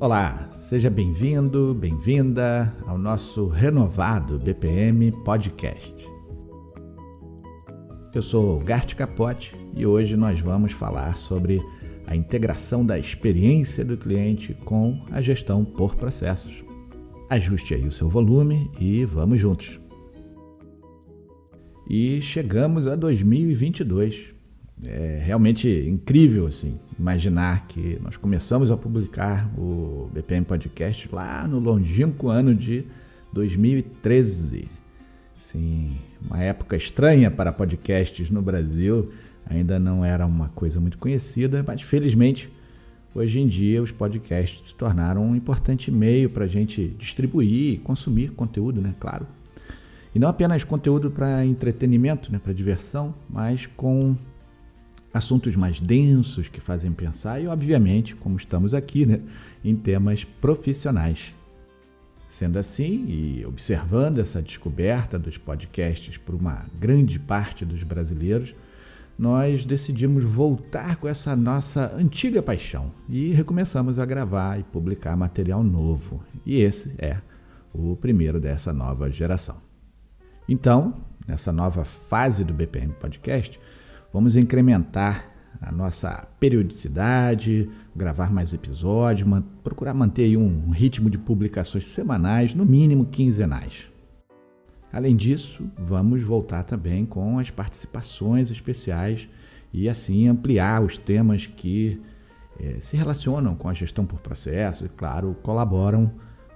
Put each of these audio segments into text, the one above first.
Olá, seja bem-vindo, bem-vinda ao nosso renovado BPM Podcast. Eu sou Gart Capote e hoje nós vamos falar sobre a integração da experiência do cliente com a gestão por processos. Ajuste aí o seu volume e vamos juntos. E chegamos a 2022 é realmente incrível assim, imaginar que nós começamos a publicar o BPM Podcast lá no longínquo ano de 2013. Sim, uma época estranha para podcasts no Brasil, ainda não era uma coisa muito conhecida, mas felizmente hoje em dia os podcasts se tornaram um importante meio para a gente distribuir e consumir conteúdo, né? Claro. E não apenas conteúdo para entretenimento, né? para diversão, mas com assuntos mais densos que fazem pensar e, obviamente, como estamos aqui, né, em temas profissionais. Sendo assim, e observando essa descoberta dos podcasts por uma grande parte dos brasileiros, nós decidimos voltar com essa nossa antiga paixão e recomeçamos a gravar e publicar material novo. E esse é o primeiro dessa nova geração. Então, nessa nova fase do BPM Podcast, Vamos incrementar a nossa periodicidade, gravar mais episódios, man procurar manter um ritmo de publicações semanais, no mínimo quinzenais. Além disso, vamos voltar também com as participações especiais e assim ampliar os temas que eh, se relacionam com a gestão por processos e, claro, colaboram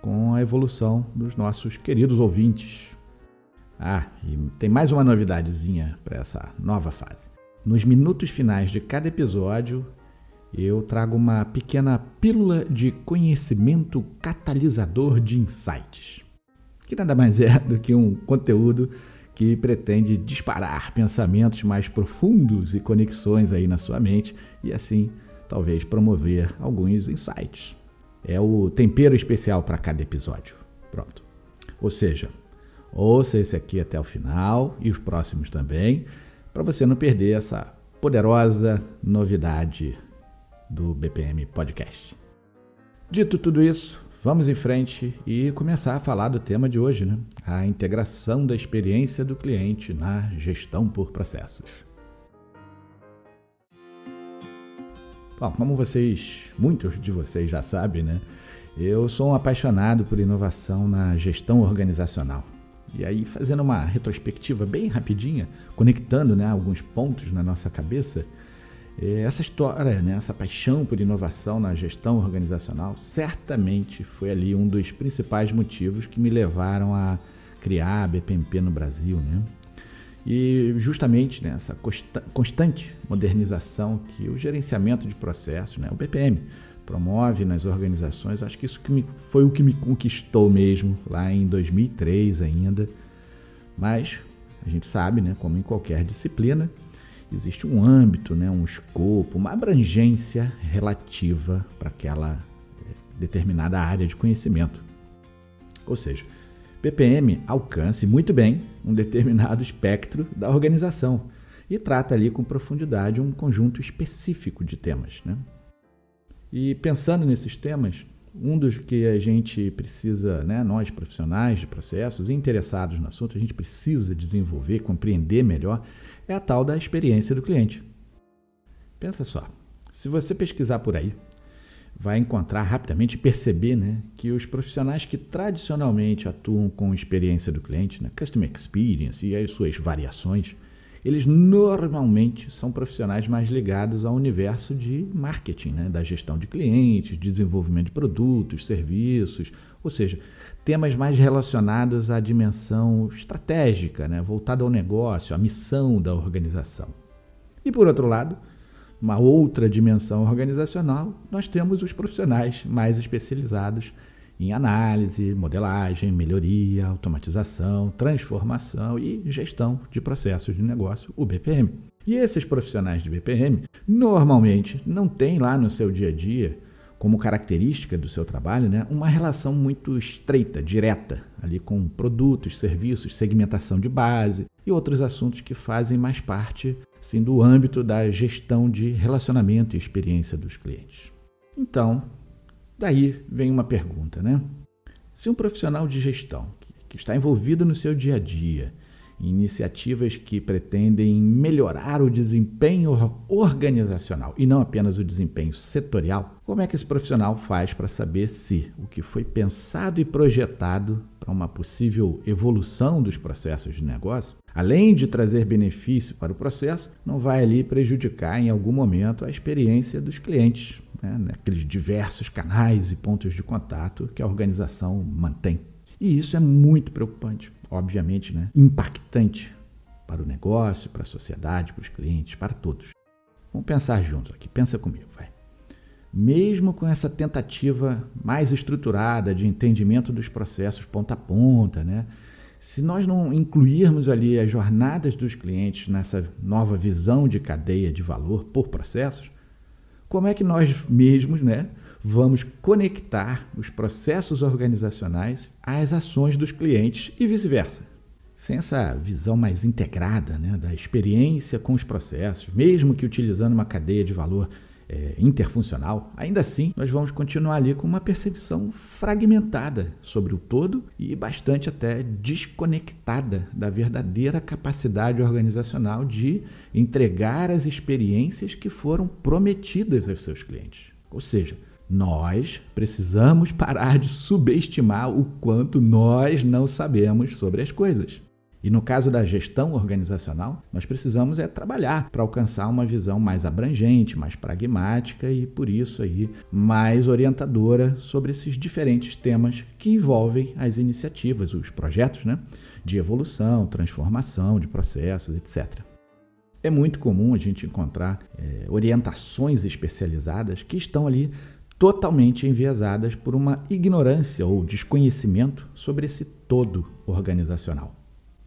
com a evolução dos nossos queridos ouvintes. Ah, e tem mais uma novidadezinha para essa nova fase. Nos minutos finais de cada episódio, eu trago uma pequena pílula de conhecimento catalisador de insights, que nada mais é do que um conteúdo que pretende disparar pensamentos mais profundos e conexões aí na sua mente e assim talvez promover alguns insights. É o tempero especial para cada episódio. Pronto. Ou seja, ouça esse aqui até o final e os próximos também para você não perder essa poderosa novidade do BPM Podcast. Dito tudo isso, vamos em frente e começar a falar do tema de hoje, né? A integração da experiência do cliente na gestão por processos. Bom, como vocês, muitos de vocês já sabem, né? Eu sou um apaixonado por inovação na gestão organizacional. E aí, fazendo uma retrospectiva bem rapidinha, conectando né, alguns pontos na nossa cabeça, é, essa história, né, essa paixão por inovação na gestão organizacional, certamente foi ali um dos principais motivos que me levaram a criar a BPMP no Brasil. Né? E justamente né, essa constante modernização que o gerenciamento de processos, né, o BPM, promove nas organizações. Acho que isso que me, foi o que me conquistou mesmo lá em 2003 ainda. Mas a gente sabe, né, como em qualquer disciplina, existe um âmbito, né, um escopo, uma abrangência relativa para aquela eh, determinada área de conhecimento. Ou seja, PPM alcance muito bem um determinado espectro da organização e trata ali com profundidade um conjunto específico de temas. Né? E pensando nesses temas, um dos que a gente precisa, né, nós profissionais de processos interessados no assunto, a gente precisa desenvolver, compreender melhor, é a tal da experiência do cliente. Pensa só, se você pesquisar por aí, vai encontrar rapidamente perceber né, que os profissionais que tradicionalmente atuam com experiência do cliente, né, Customer Experience e as suas variações, eles normalmente são profissionais mais ligados ao universo de marketing, né? da gestão de clientes, desenvolvimento de produtos, serviços, ou seja, temas mais relacionados à dimensão estratégica, né? voltada ao negócio, à missão da organização. E por outro lado, uma outra dimensão organizacional, nós temos os profissionais mais especializados em análise, modelagem, melhoria, automatização, transformação e gestão de processos de negócio, o BPM. E esses profissionais de BPM normalmente não têm lá no seu dia a dia, como característica do seu trabalho, né, uma relação muito estreita, direta, ali com produtos, serviços, segmentação de base e outros assuntos que fazem mais parte assim, do âmbito da gestão de relacionamento e experiência dos clientes. Então, Daí vem uma pergunta, né? Se um profissional de gestão que está envolvido no seu dia a dia iniciativas que pretendem melhorar o desempenho organizacional e não apenas o desempenho setorial, como é que esse profissional faz para saber se o que foi pensado e projetado para uma possível evolução dos processos de negócio, além de trazer benefício para o processo, não vai ali prejudicar em algum momento a experiência dos clientes, né, naqueles diversos canais e pontos de contato que a organização mantém. E isso é muito preocupante obviamente, né, impactante para o negócio, para a sociedade, para os clientes, para todos. Vamos pensar juntos aqui, pensa comigo, vai. Mesmo com essa tentativa mais estruturada de entendimento dos processos ponta a ponta, né? Se nós não incluirmos ali as jornadas dos clientes nessa nova visão de cadeia de valor por processos, como é que nós mesmos, né, vamos conectar os processos organizacionais às ações dos clientes e vice-versa. Sem essa visão mais integrada né, da experiência com os processos, mesmo que utilizando uma cadeia de valor é, interfuncional, ainda assim nós vamos continuar ali com uma percepção fragmentada sobre o todo e bastante até desconectada da verdadeira capacidade organizacional de entregar as experiências que foram prometidas aos seus clientes. Ou seja, nós precisamos parar de subestimar o quanto nós não sabemos sobre as coisas. E no caso da gestão organizacional, nós precisamos é trabalhar para alcançar uma visão mais abrangente, mais pragmática e por isso aí mais orientadora sobre esses diferentes temas que envolvem as iniciativas, os projetos, né, de evolução, transformação de processos, etc. É muito comum a gente encontrar é, orientações especializadas que estão ali totalmente enviesadas por uma ignorância ou desconhecimento sobre esse todo organizacional.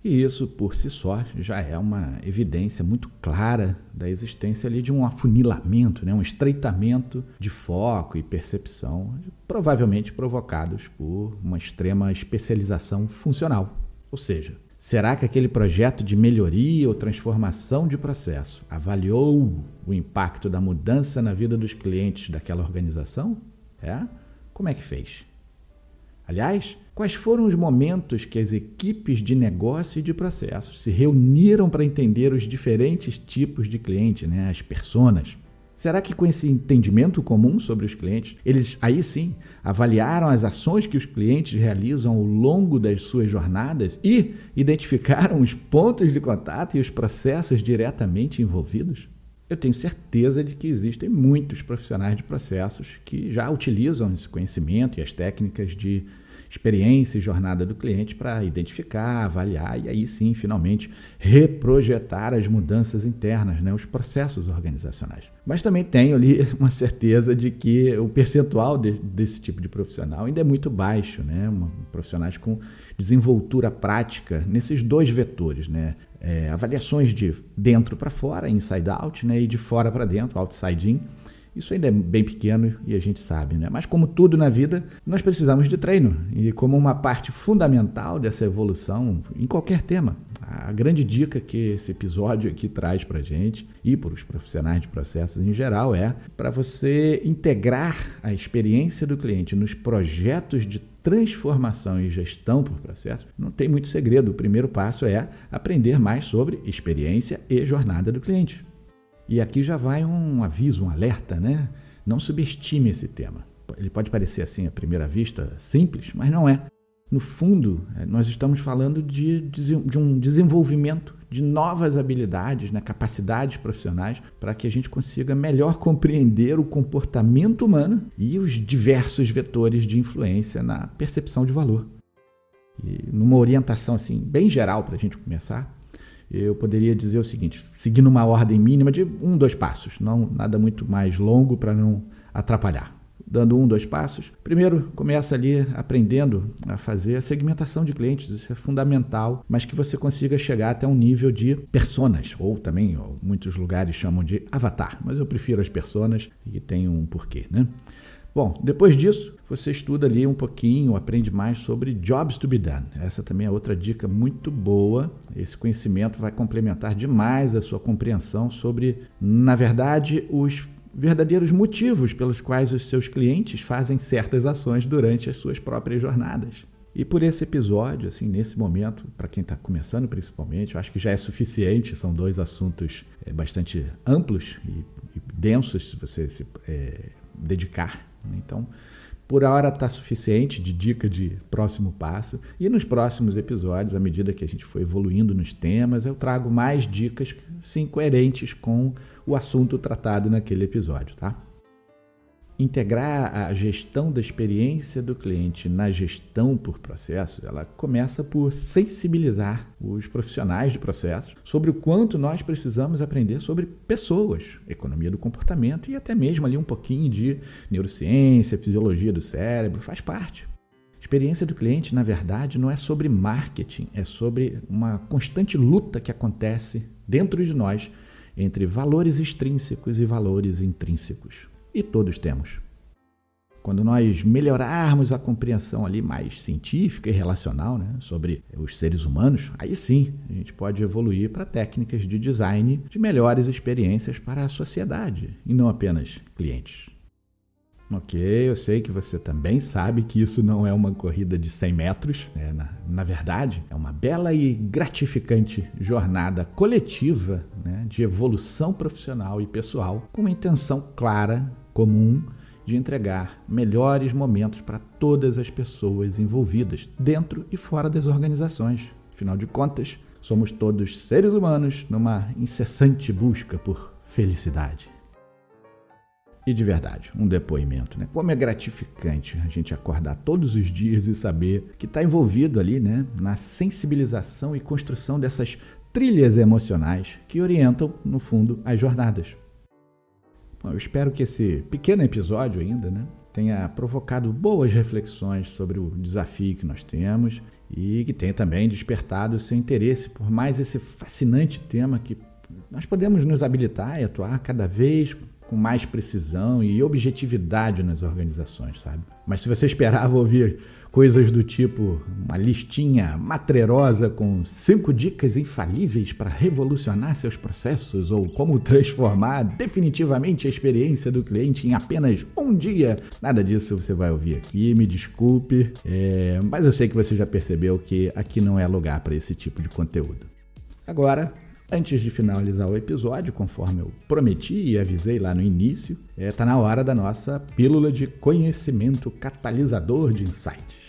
E isso, por si só, já é uma evidência muito clara da existência ali de um afunilamento, né? um estreitamento de foco e percepção, provavelmente provocados por uma extrema especialização funcional. Ou seja, Será que aquele projeto de melhoria ou transformação de processo avaliou o impacto da mudança na vida dos clientes daquela organização? É? Como é que fez? Aliás, quais foram os momentos que as equipes de negócio e de processos se reuniram para entender os diferentes tipos de cliente, né, as personas? Será que com esse entendimento comum sobre os clientes, eles aí sim avaliaram as ações que os clientes realizam ao longo das suas jornadas e identificaram os pontos de contato e os processos diretamente envolvidos? Eu tenho certeza de que existem muitos profissionais de processos que já utilizam esse conhecimento e as técnicas de experiência e jornada do cliente para identificar, avaliar e aí sim, finalmente, reprojetar as mudanças internas, né, os processos organizacionais. Mas também tenho ali uma certeza de que o percentual de, desse tipo de profissional ainda é muito baixo, né? Uma, profissionais com desenvoltura prática nesses dois vetores, né? É, avaliações de dentro para fora, inside out, né? e de fora para dentro, outside in isso ainda é bem pequeno e a gente sabe, né? Mas como tudo na vida, nós precisamos de treino. E como uma parte fundamental dessa evolução em qualquer tema, a grande dica que esse episódio aqui traz para gente e para os profissionais de processos em geral é para você integrar a experiência do cliente nos projetos de transformação e gestão por processo, não tem muito segredo. O primeiro passo é aprender mais sobre experiência e jornada do cliente. E aqui já vai um aviso, um alerta, né? Não subestime esse tema. Ele pode parecer assim à primeira vista simples, mas não é. No fundo, é, nós estamos falando de, de um desenvolvimento de novas habilidades, né, capacidades profissionais, para que a gente consiga melhor compreender o comportamento humano e os diversos vetores de influência na percepção de valor. E numa orientação assim bem geral para a gente começar, eu poderia dizer o seguinte, seguindo uma ordem mínima de um, dois passos, não nada muito mais longo para não atrapalhar. Dando um, dois passos. Primeiro, começa ali aprendendo a fazer a segmentação de clientes, isso é fundamental, mas que você consiga chegar até um nível de personas, ou também ó, muitos lugares chamam de avatar, mas eu prefiro as personas e tem um porquê, né? Bom, depois disso, você estuda ali um pouquinho, aprende mais sobre jobs to be done. Essa também é outra dica muito boa. Esse conhecimento vai complementar demais a sua compreensão sobre, na verdade, os verdadeiros motivos pelos quais os seus clientes fazem certas ações durante as suas próprias jornadas. E por esse episódio, assim, nesse momento, para quem está começando principalmente, eu acho que já é suficiente. São dois assuntos é, bastante amplos e, e, densos se você se é, dedicar. Né? Então, por hora está suficiente de dica de próximo passo. E nos próximos episódios, à medida que a gente for evoluindo nos temas, eu trago mais dicas, sim, coerentes com o assunto tratado naquele episódio, tá? Integrar a gestão da experiência do cliente na gestão por processos, ela começa por sensibilizar os profissionais de processos sobre o quanto nós precisamos aprender sobre pessoas, economia do comportamento e até mesmo ali um pouquinho de neurociência, fisiologia do cérebro, faz parte. Experiência do cliente, na verdade, não é sobre marketing, é sobre uma constante luta que acontece dentro de nós entre valores extrínsecos e valores intrínsecos e todos temos. Quando nós melhorarmos a compreensão ali mais científica e relacional né, sobre os seres humanos, aí sim a gente pode evoluir para técnicas de design de melhores experiências para a sociedade e não apenas clientes. Ok, eu sei que você também sabe que isso não é uma corrida de 100 metros. Né? Na, na, verdade, é uma bela e gratificante jornada coletiva né? de evolução profissional e pessoal com uma intenção clara comum de entregar melhores momentos para todas as pessoas envolvidas, dentro e fora das organizações. Afinal de contas, somos todos seres humanos numa incessante busca por felicidade. E de verdade, um depoimento, né? Como é gratificante a gente acordar todos os dias e saber que está envolvido ali, né, na sensibilização e construção dessas trilhas emocionais que orientam, no fundo, as jornadas. Bom, eu espero que esse pequeno episódio ainda né, tenha provocado boas reflexões sobre o desafio que nós temos e que tenha também despertado o seu interesse por mais esse fascinante tema que nós podemos nos habilitar e atuar cada vez com mais precisão e objetividade nas organizações, sabe? Mas se você esperava ouvir coisas do tipo uma listinha matrerosa com cinco dicas infalíveis para revolucionar seus processos ou como transformar definitivamente a experiência do cliente em apenas um dia. Nada disso você vai ouvir aqui, me desculpe, é, mas eu sei que você já percebeu que aqui não é lugar para esse tipo de conteúdo. Agora, Antes de finalizar o episódio, conforme eu prometi e avisei lá no início, está é, tá na hora da nossa pílula de conhecimento catalisador de insights.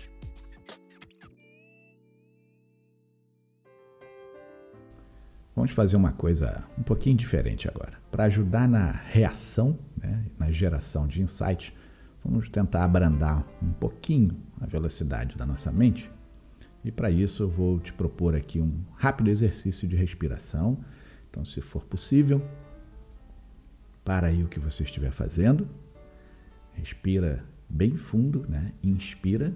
Vamos fazer uma coisa um pouquinho diferente agora. Para ajudar na reação, né, na geração de insights, vamos tentar abrandar um pouquinho a velocidade da nossa mente. E para isso eu vou te propor aqui um rápido exercício de respiração. Então, se for possível, para aí o que você estiver fazendo. Respira bem fundo, né? Inspira.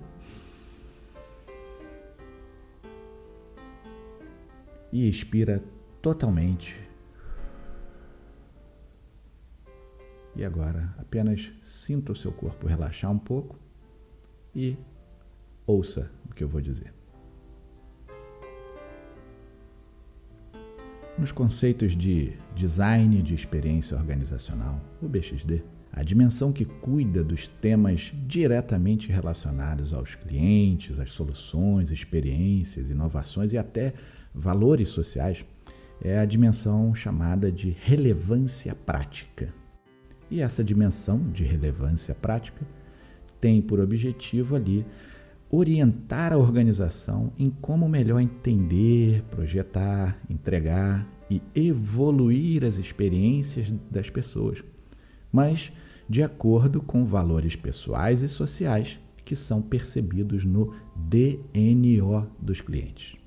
E expira totalmente. E agora apenas sinta o seu corpo relaxar um pouco e ouça o que eu vou dizer. Nos conceitos de design de experiência organizacional, o BXD, a dimensão que cuida dos temas diretamente relacionados aos clientes, às soluções, experiências, inovações e até valores sociais é a dimensão chamada de relevância prática. E essa dimensão de relevância prática tem por objetivo ali orientar a organização em como melhor entender, projetar, entregar e evoluir as experiências das pessoas, mas de acordo com valores pessoais e sociais que são percebidos no DNO dos clientes.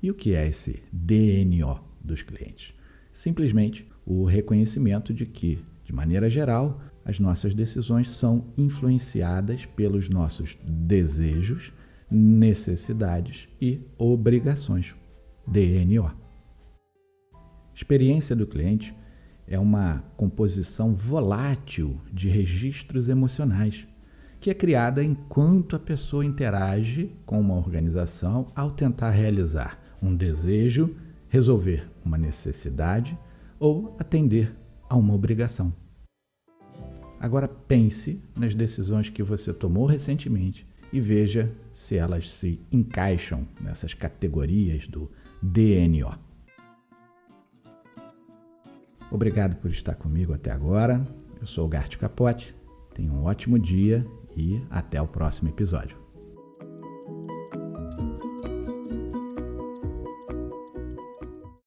E o que é esse DNO dos clientes? Simplesmente o reconhecimento de que, de maneira geral, as nossas decisões são influenciadas pelos nossos desejos, necessidades e obrigações. DNO. Experiência do cliente é uma composição volátil de registros emocionais que é criada enquanto a pessoa interage com uma organização ao tentar realizar um desejo, resolver uma necessidade ou atender a uma obrigação. Agora pense nas decisões que você tomou recentemente e veja se elas se encaixam nessas categorias do DNO. Obrigado por estar comigo até agora. Eu sou o Gart Capote. Tenha um ótimo dia e até o próximo episódio.